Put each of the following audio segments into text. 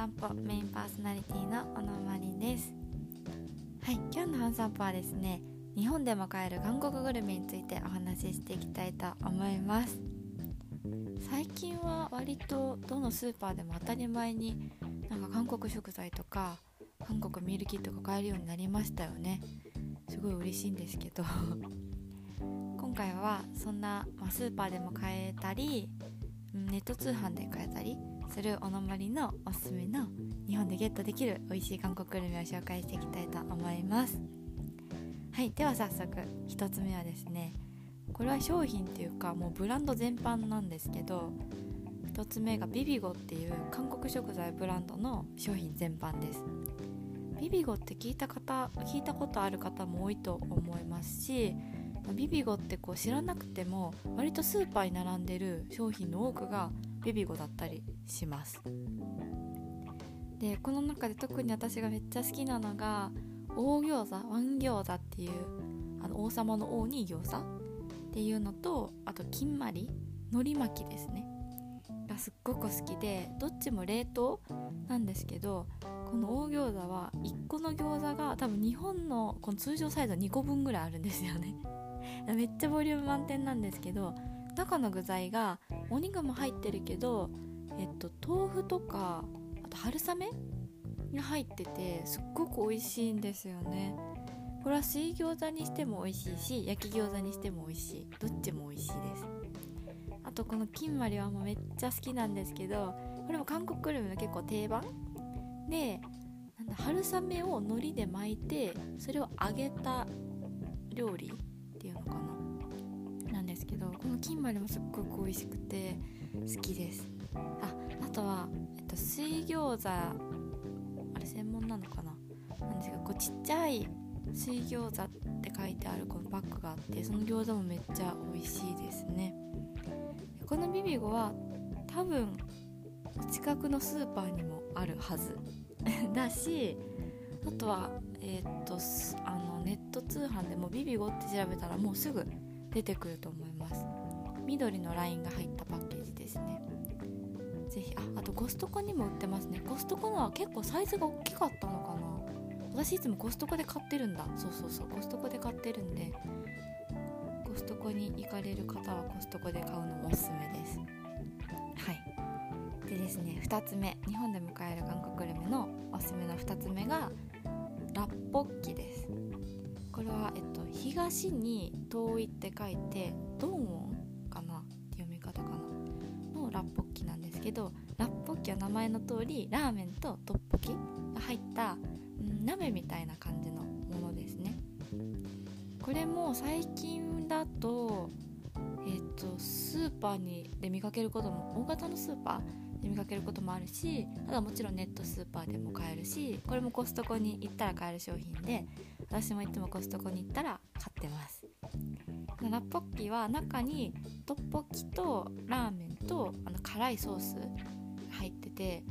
散歩メインパーソナリティの小野まりです。はい今日の半散歩はですね日本でも買える韓国グルメについてお話ししていきたいと思います。最近は割とどのスーパーでも当たり前になんか韓国食材とか韓国ミールキットが買えるようになりましたよね。すごい嬉しいんですけど。今回はそんな、まあ、スーパーでも買えたりネット通販で買えたりするおのまりのおすすめの日本でゲットできる美味しい韓国グルメを紹介していきたいと思います。はいでは早速1つ目はですねこれは商品っていうかもうブランド全般なんですけど1つ目がビビゴっていう韓国食材ブランドの商品全般です。ビビゴって聞いた方聞いたことある方も多いと思いますしビビゴってこう知らなくても割とスーパーに並んでる商品の多くがビビゴだったりします。でこの中で特に私がめっちゃ好きなのが大餃子ワン餃子っていうあの王様の王に餃子っていうのとあと金まり海苔巻きですね。がすっごく好きでどっちも冷凍なんですけどこの大餃子は1個の餃子が多分日本のこの通常サイズの2個分ぐらいあるんですよね。めっちゃボリューム満点なんですけど中の具材がお肉も入ってるけど、えっと、豆腐とかあと春雨が入っててすっごく美味しいんですよね。これは水餃子にしても美味しいし焼き餃子にしても美味しい。どっちも美味しいです。あとこの金まりはもうめっちゃ好きなんですけどこれも韓国グルメの結構定番。でなんだ春雨を海苔で巻いてそれを揚げた料理っていうのかな。ですけどこの金まりもすっごく美味しくて好きです。ああとは、えっと、水餃子あれ専門なのかな？なんですがこうちっちゃい水餃子って書いてあるこのバッグがあってその餃子もめっちゃ美味しいですね。このビビゴは多分近くのスーパーにもあるはず。だしあとはえー、っとあのネット通販でもビビゴって調べたらもうすぐ出てくると思います。緑のラインが入ったパッケージですね。ぜひああとコストコにも売ってますね。コストコのは結構サイズが大きかったのかな。私いつもコストコで買ってるんだ。そうそうそう。コストコで買ってるんでコストコに行かれる方はコストコで買うのもおすすめです。はい。でですね2つ目。日本で迎える韓国グルメのおすすめの2つ目がラッポッキです。これは、えっと、東に遠いって書いてドンウォンかなって読み方かなのラッポッキなんですけどラッポッキは名前の通りラーメンとトッポキが入った、うん、鍋みたいな感じのものですねこれも最近だとえっとスーパーにで見かけることも大型のスーパーで見かけることもあるしあとはもちろんネットスーパーでも買えるしこれもコストコに行ったら買える商品で私もいつもコストコに行ったら買ってます。ラッポッキは中にトッポッキとラーメンとあの辛いソース入ってて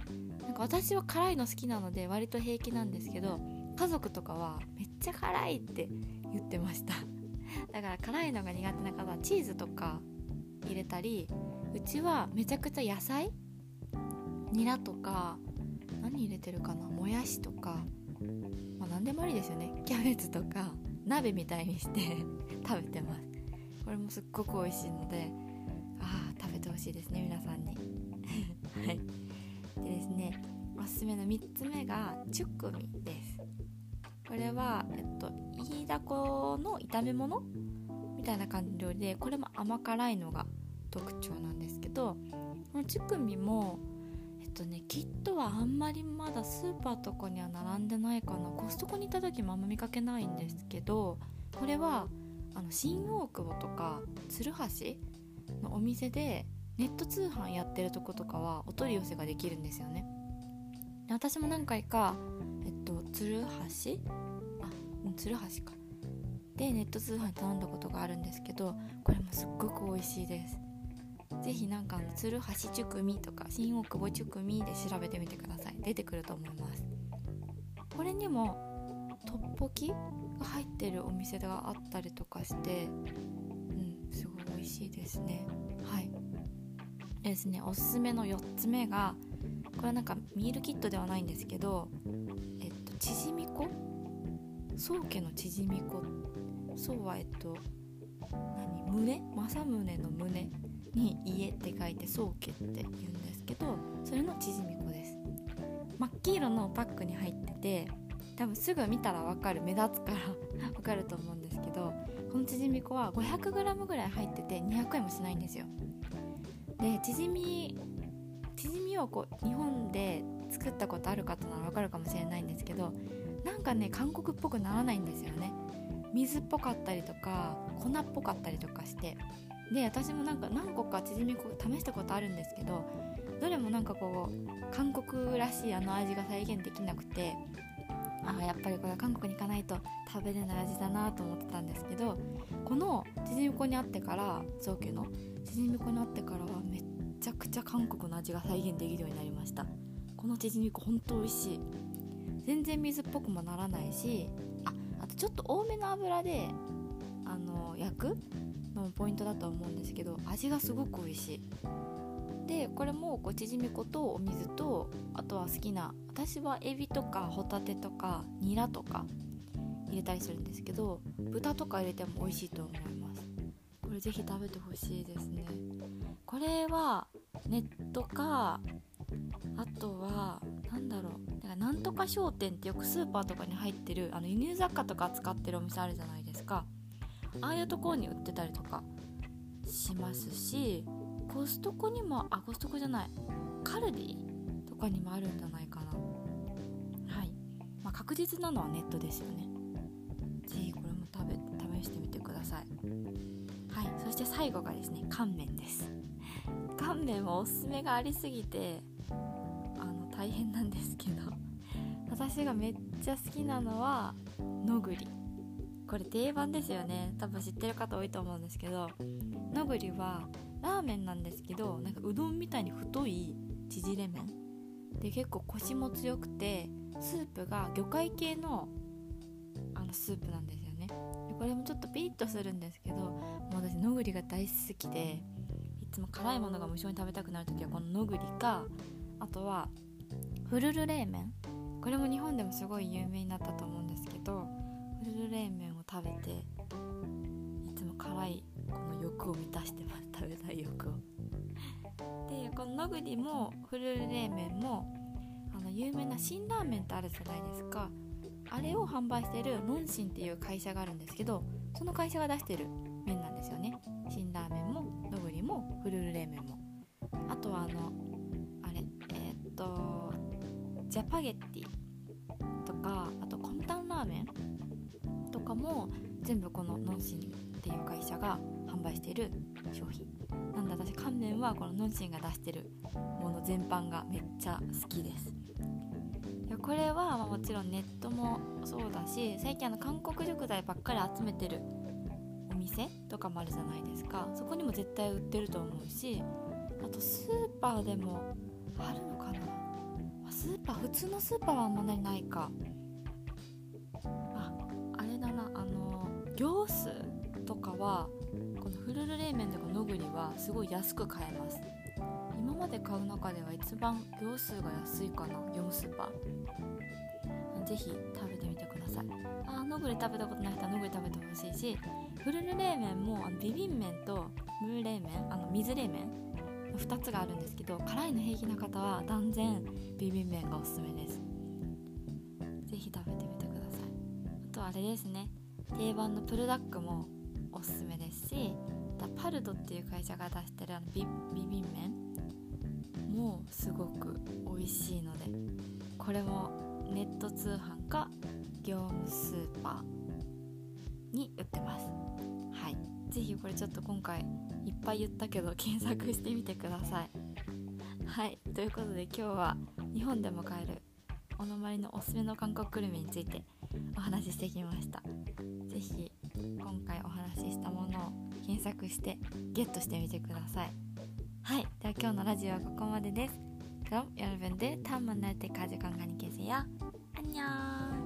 なんか私は辛いの好きなので割と平気なんですけど家族とかはめっちゃ辛いって言ってました。だから辛いのが苦手な方はチーズとか入れたりうちはめちゃくちゃ野菜ニラとか何入れてるかなもやしとか、何でもありですよね。キャベツとか鍋みたいにして 食べてます。これもすっごく美味しいのでああ食べてほしいですね皆さんに。はい。でですねおすすめの3つ目がチュクミです。これはえっとイイダコの炒め物？みたいな感じの料理でこれも甘辛いのが特徴なんですけどこのチュクミもとねキットはあんまりまだスーパーとかには並んでないかな。コストコに行った時もあんま見かけないんですけどこれはあの新大久保とか鶴橋のお店でネット通販やってるとことかはお取り寄せができるんですよね。私も何回かえっと鶴橋？あ鶴橋か。でネット通販頼んだことがあるんですけどこれもすっごく美味しいです。ぜひなんかあの鶴橋チュクミとか新大久保チュクミで調べてみてください。出てくると思います。これにもトッポキが入ってるお店があったりとかしてうんすごい美味しいですね。はい。ですねおすすめの4つ目がこれはなんかミールキットではないんですけどえっと縮み子宗家の縮み子そうはえっと何？胸？政宗の胸。に家って書いて宗家って言うんですけどそれの縮み子です。真っ黄色のパックに入ってて多分すぐ見たら分かる目立つから 分かると思うんですけどこの縮み粉は 500g ぐらい入ってて200円もしないんですよ。で縮み縮みをこう日本で作ったことある方なら分かるかもしれないんですけどなんかね韓国っぽくならないんですよね。水っぽかったりとか粉っぽかったりとかしてで私もなんか何個か縮み粉試したことあるんですけどどれもなんかこう韓国らしいあの味が再現できなくてああやっぱりこれは韓国に行かないと食べれない味だなと思ってたんですけどこの縮み粉にあってから宗家の縮み粉にあってからはめっちゃくちゃ韓国の味が再現できるようになりました。この縮み粉ほんと美味しい。全然水っぽくもならないしああとちょっと多めの油でポイントだと思うんですけど味がすごく美味しい。でこれもこう縮み粉とお水とあとは好きな私はエビとかホタテとかニラとか入れたりするんですけど豚とか入れても美味しいと思います。これぜひ食べてほしいですね。これはネットかあとは何だろうだからなんとか商店ってよくスーパーとかに入ってるあの輸入雑貨とか扱ってるお店あるじゃないですか。ああいうところに売ってたりとかしますしコストコにもあコストコじゃない。カルディとかにもあるんじゃないかな。はい、まあ、確実なのはネットですよね。是非これも食べ試してみてください。はい。そして最後がですね乾麺です。乾麺はおすすめがありすぎてあの大変なんですけど。私がめっちゃ好きなのはのぐりこれ定番ですよね。多分知ってる方多いと思うんですけどのぐりはラーメンなんですけどなんかうどんみたいに太い縮れ麺。で結構コシも強くてスープが魚介系のあのスープなんですよね。でこれもちょっとピリッとするんですけどもう私のぐりが大好きでいつも辛いものが無性に食べたくなる時はこののぐりかあとはフルル冷麺。これも日本でもすごい有名になったと思うんですけどフルル冷麺食べていつも辛いこの欲を満たしてます食べたい欲を。でこの野栗もフルー冷麺もあの有名な辛ラーメンってあるじゃないですか。あれを販売してるノンシンっていう会社があるんですけどその会社が出してる麺なんですよね。辛ラーメンも野栗もフルー冷麺も。あとはあのあれえー、っとジャパゲッティとかあとコンタンラーメンかも全部このノンシンっていう会社が販売している商品なんで私乾麺はこのノンシンが出してるもの全般がめっちゃ好きです。これはもちろんネットもそうだし最近あの韓国食材ばっかり集めてるお店とかもあるじゃないですか。そこにも絶対売ってると思うしあとスーパーでもあるのかな。スーパー普通のスーパーはあんまりないか。行数とかはこのフルル冷麺とかのぐりはすごい安く買えます。今まで買う中では一番行数が安いかな4スーパ。ーぜひ食べてみてください。あのぐり食べたことない人はのぐり食べてほしいしフルル冷麺もあのビビン麺とムー冷麺あの水冷麺2つがあるんですけど辛いの平気な方は断然ビビン麺がおすすめです。ぜひ食べてみてください。あとあれですね。定番のプルダックもおすすめですしパルドっていう会社が出してるあのビビビン麺もすごく美味しいのでこれもネット通販か業務スーパーに売ってます。はい。是非これちょっと今回いっぱい言ったけど検索してみてください。はい。ということで今日は日本でも買えるおのまりのおすすめの韓国グルメについてお話ししてきました是非今回お話ししたものを検索してゲットしてみてくださいはいでは今日のラジオはここまでです그럼여러분들다음만날때까지건강히계세요안녕